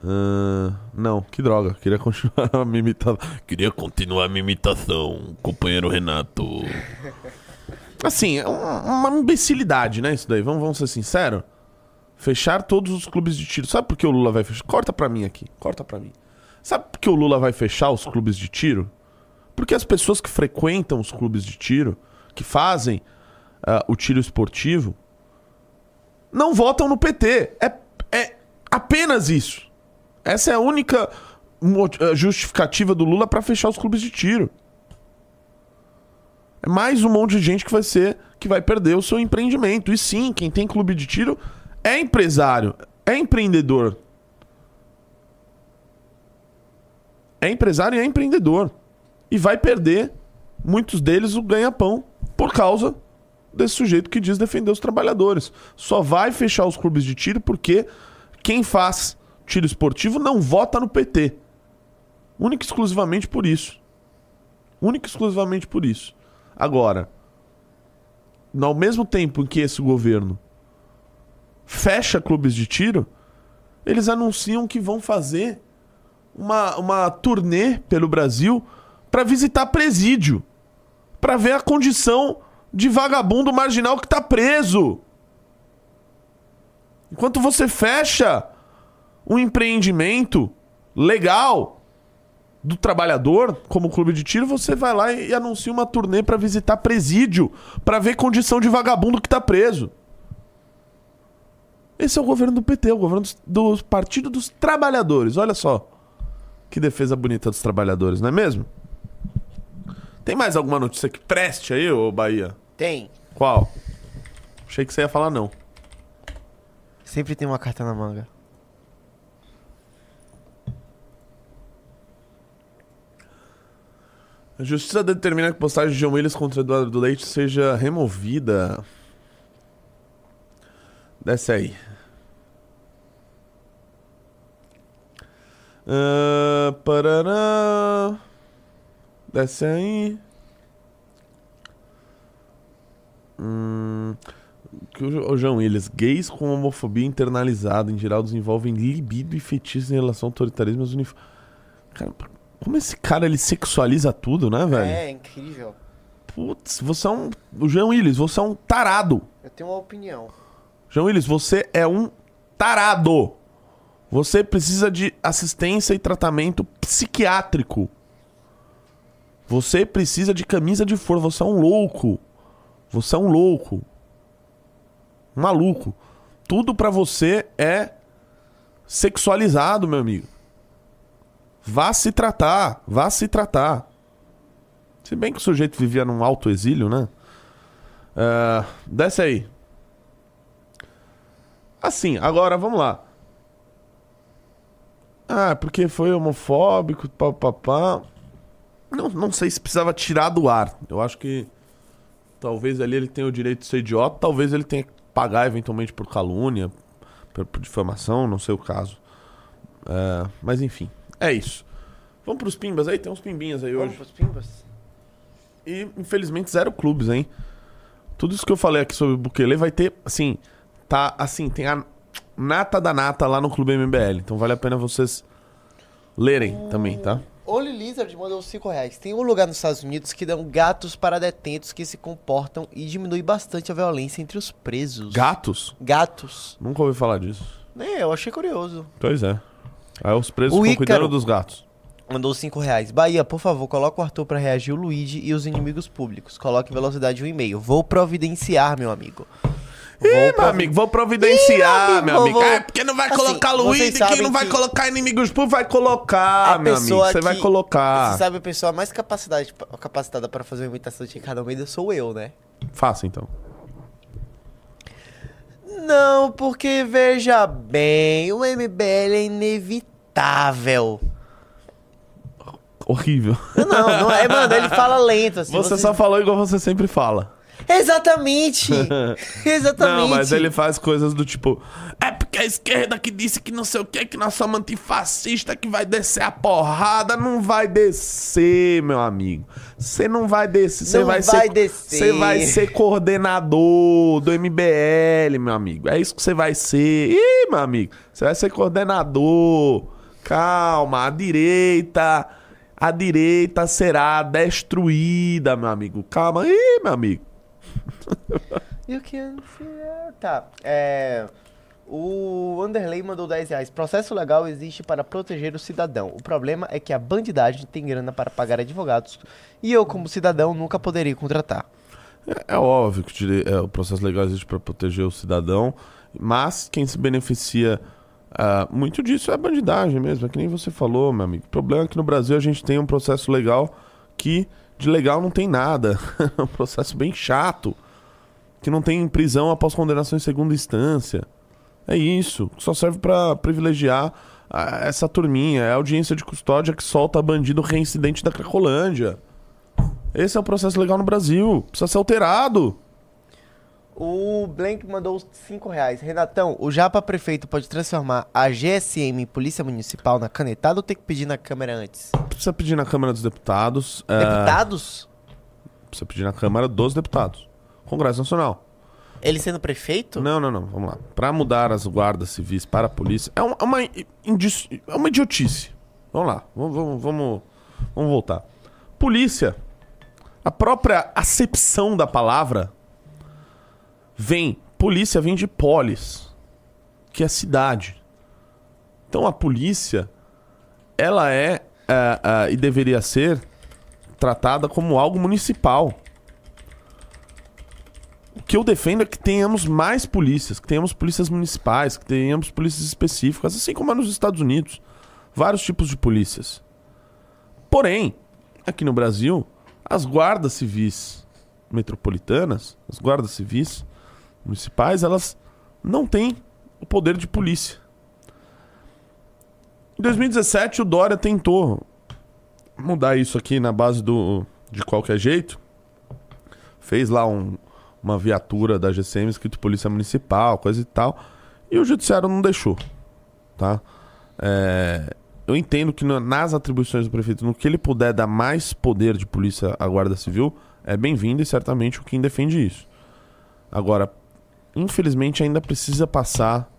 Ah, não, que droga. Queria continuar a me imitar. Queria continuar a minha imitação, companheiro Renato. Assim, é um- uma imbecilidade, né? Isso daí. Vamos, vamos ser sinceros. Fechar todos os clubes de tiro. Sabe por que o Lula vai fechar? Corta pra mim aqui. Corta pra mim. Sabe por que o Lula vai fechar os clubes de tiro? Porque as pessoas que frequentam os clubes de tiro, que fazem ah, o tiro esportivo, não votam no PT. É, é apenas isso. Essa é a única eh, justificativa do Lula pra fechar os clubes de tiro. É mais um monte de gente que vai ser que vai perder o seu empreendimento. E sim, quem tem clube de tiro é empresário, é empreendedor. É empresário e é empreendedor. E vai perder muitos deles o ganha-pão por causa desse sujeito que diz defender os trabalhadores. Só vai fechar os clubes de tiro porque quem faz tiro esportivo não vota no PT. Única e exclusivamente por isso. Única e exclusivamente por isso. Agora, ao mesmo tempo em que esse governo fecha clubes de tiro, eles anunciam que vão fazer uma, uma turnê pelo Brasil para visitar presídio, para ver a condição de vagabundo marginal que tá preso. Enquanto você fecha um empreendimento legal do trabalhador, como clube de tiro, você vai lá e anuncia uma turnê pra visitar presídio, pra ver condição de vagabundo que tá preso. Esse é o governo do PT, o governo do Partido dos Trabalhadores. Olha só. Que defesa bonita dos trabalhadores, não é mesmo? Tem mais alguma notícia que preste aí, ô Bahia? Tem. Qual? Achei que você ia falar não. Sempre tem uma carta na manga. A justiça determina que a postagem de John Willis contra Eduardo Leite seja removida. Desce aí. Ah, parará. Desce aí. Hum, o, João Willis, gays com homofobia internalizada em geral desenvolvem libido e fetiches em relação ao autoritarismo e aos uniformes. Como esse cara ele sexualiza tudo, né, velho? É, incrível. Putz, você é um. O João Willis, você é um tarado. Eu tenho uma opinião. João Willis, você é um tarado. Você precisa de assistência e tratamento psiquiátrico. Você precisa de camisa de força. Você é um louco. Você é um louco. Um maluco. Tudo pra você é sexualizado, meu amigo. Vá se tratar. Vá se tratar. Se bem que o sujeito vivia num alto exílio, né? Ah, desce aí. Assim, agora vamos lá. Ah, porque foi homofóbico, papapá. Não, não sei se precisava tirar do ar. Eu acho que talvez ali ele tenha o direito de ser idiota, talvez ele tenha que pagar eventualmente por calúnia, por, por difamação, não sei o caso. É, mas enfim, é isso. Vamos pros pimbas aí? Tem uns pimbinhas aí Vamos hoje. pros pimbas? E infelizmente zero clubes, hein? Tudo isso que eu falei aqui sobre o Bukele vai ter, assim, tá, assim, tem a nata da nata lá no Clube MBL. Então vale a pena vocês lerem também, tá? Only Lizard mandou 5 reais. Tem um lugar nos Estados Unidos que dão gatos para detentos que se comportam e diminui bastante a violência entre os presos. Gatos? Gatos. Nunca ouvi falar disso. É, eu achei curioso. Pois é. Aí os presos O ficam Ícaro. cuidando dos gatos. Mandou 5 reais. Bahia, por favor, coloca o Arthur pra reagir o Luigi e os inimigos públicos. Coloque velocidade 1,5. Vou providenciar, meu amigo. Ih, meu amigo, vou providenciar, Ih, meu amigo. vou- É, porque não vai Assim, colocar vocês Luiz, que sabem não vai que- colocar inimigos públicos, vai colocar, a meu amigo. Você vai que- colocar. Você sabe a pessoa mais capacidade, capacitada para fazer uma imitação de Ricardo Almeida sou eu, né? Faça então. Não, porque veja bem, o MBL é inevitável. Horrível. Não, não é, mano, ele fala lento assim. Você vocês- só falou igual você sempre fala. Exatamente! Exatamente! Não, mas ele faz coisas do tipo. É porque a esquerda que disse que não sei o que, que nós somos antifascista, que vai descer a porrada. Não vai descer, meu amigo. Você não vai descer. Você vai, vai ser. descer. Você vai ser coordenador do MBL, meu amigo. É isso que você vai ser. Ih, meu amigo. Você vai ser coordenador. Calma, a direita. A direita será destruída, meu amigo. Calma aí, meu amigo. You can feel- Tá, é... O Anderley mandou 10 reais. Processo legal existe para proteger o cidadão. O problema é que a bandidagem tem grana para pagar advogados. E eu, como cidadão, nunca poderia contratar. É, é óbvio que o é, o processo legal existe para proteger o cidadão, mas quem se beneficia ah, muito disso é a bandidagem mesmo. É que nem você falou, meu amigo. O problema é que no Brasil a gente tem um processo legal que de legal não tem nada. é um processo bem chato. Que não tem prisão após condenação em segunda instância. É isso. Só serve para privilegiar ah, essa turminha. É a audiência de custódia que solta bandido reincidente da Cracolândia. Esse é o processo legal no Brasil. Precisa ser alterado. O Blank mandou 5 reais. Renatão, o Japa Prefeito pode transformar a GSM em Polícia Municipal na canetada ou tem que pedir na Câmara antes? Precisa pedir na Câmara dos Deputados. é, Deputados? precisa pedir na Câmara dos Deputados. Congresso Nacional. Ele sendo prefeito? Não, não, não. Vamos lá. Para mudar as guardas civis para a polícia é uma, é uma, indi- é uma idiotice. Vamos lá. Vamos, vamos, vamos, vamos voltar. Polícia. A própria acepção da palavra vem. Polícia vem de polis, que é cidade. Então a polícia, ela é, é, é, e deveria ser tratada como algo municipal. O que eu defendo é que tenhamos mais polícias, que tenhamos polícias municipais, que tenhamos polícias específicas, assim como é nos Estados Unidos. Vários tipos de polícias. Porém, aqui no Brasil, as guardas civis metropolitanas, as guardas civis municipais, elas não têm o poder de polícia. Em 2017, o Dória tentou mudar isso aqui na base do de qualquer jeito. Fez lá um, uma viatura da GCM escrito Polícia Municipal, coisa e tal. E o Judiciário não deixou. Tá? É, eu entendo que na- nas atribuições do prefeito, no que ele puder dar mais poder de polícia à Guarda Civil, é bem-vindo e certamente o quem defende isso. Agora, infelizmente, ainda precisa passar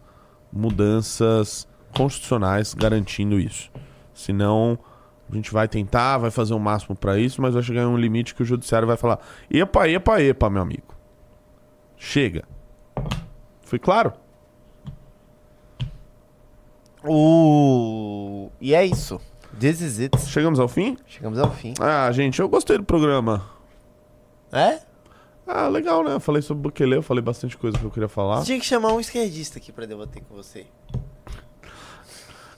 mudanças constitucionais garantindo isso. Senão, a gente vai tentar, vai fazer o máximo para isso, mas vai chegar em um limite que o judiciário vai falar: epa, epa, epa, meu amigo. Chega. Foi claro? O... E é isso. This is it. Chegamos ao fim? Chegamos ao fim. Ah, gente, eu gostei do programa. É? Ah, legal, né? Eu falei sobre Bukele, eu falei bastante coisa que eu queria falar. Você tinha que chamar um esquerdista aqui pra debater com você.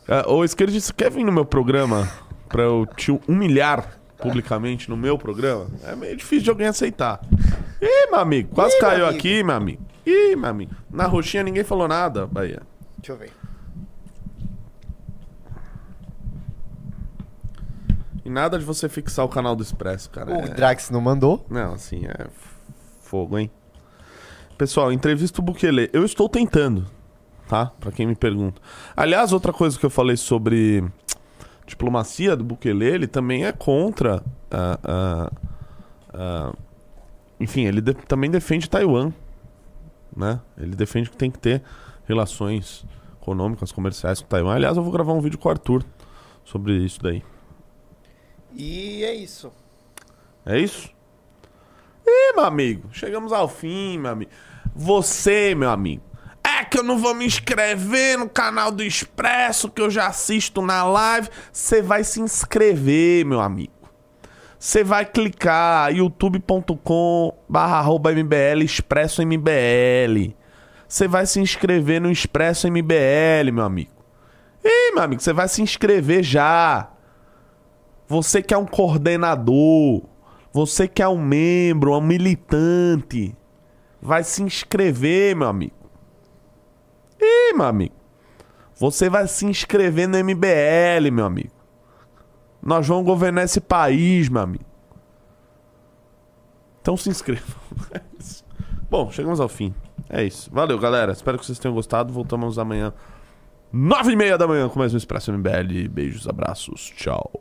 Ah, ô, esquerdista, quer vir no meu programa pra eu te humilhar publicamente no meu programa? É meio difícil de alguém aceitar. Ih, meu amigo, quase Ih, meu caiu amigo. aqui, meu amigo. Ih, meu amigo. Na roxinha ninguém falou nada, Bahia. Deixa eu ver. E nada de você fixar o canal do Expresso, cara. O É- Drax não mandou. Não, assim, é fogo, hein? Pessoal, entrevista o Bukele. Eu estou tentando, tá? Pra quem me pergunta. Aliás, outra coisa que eu falei sobre diplomacia do Bukele, ele também é contra. ah, ah, ah, enfim, ele de- também defende Taiwan, né? Ele defende que tem que ter relações econômicas, comerciais com Taiwan. Aliás, eu vou gravar um vídeo com o Arthur sobre isso daí. E é isso. É isso? Ih, meu amigo, chegamos ao fim, meu amigo. Você, meu amigo. É que eu não vou me inscrever no canal do Expresso, que eu já assisto na live. Você vai se inscrever, meu amigo. Você vai clicar youtube.com barra arroba mbl expresso mbl. Você vai se inscrever no Expresso MBL, meu amigo. Ih, meu amigo, você vai se inscrever já. Você que é um coordenador, você que é um membro, um militante, vai se inscrever, meu amigo. Ih, meu amigo. Você vai se inscrever no MBL, meu amigo. Nós vamos governar esse país, meu amigo. Então se inscrevam. Bom, chegamos ao fim. É isso. Valeu, galera. Espero que vocês tenham gostado. Voltamos amanhã, nove e meia da manhã, com mais um Expresso MBL. Beijos, abraços. Tchau.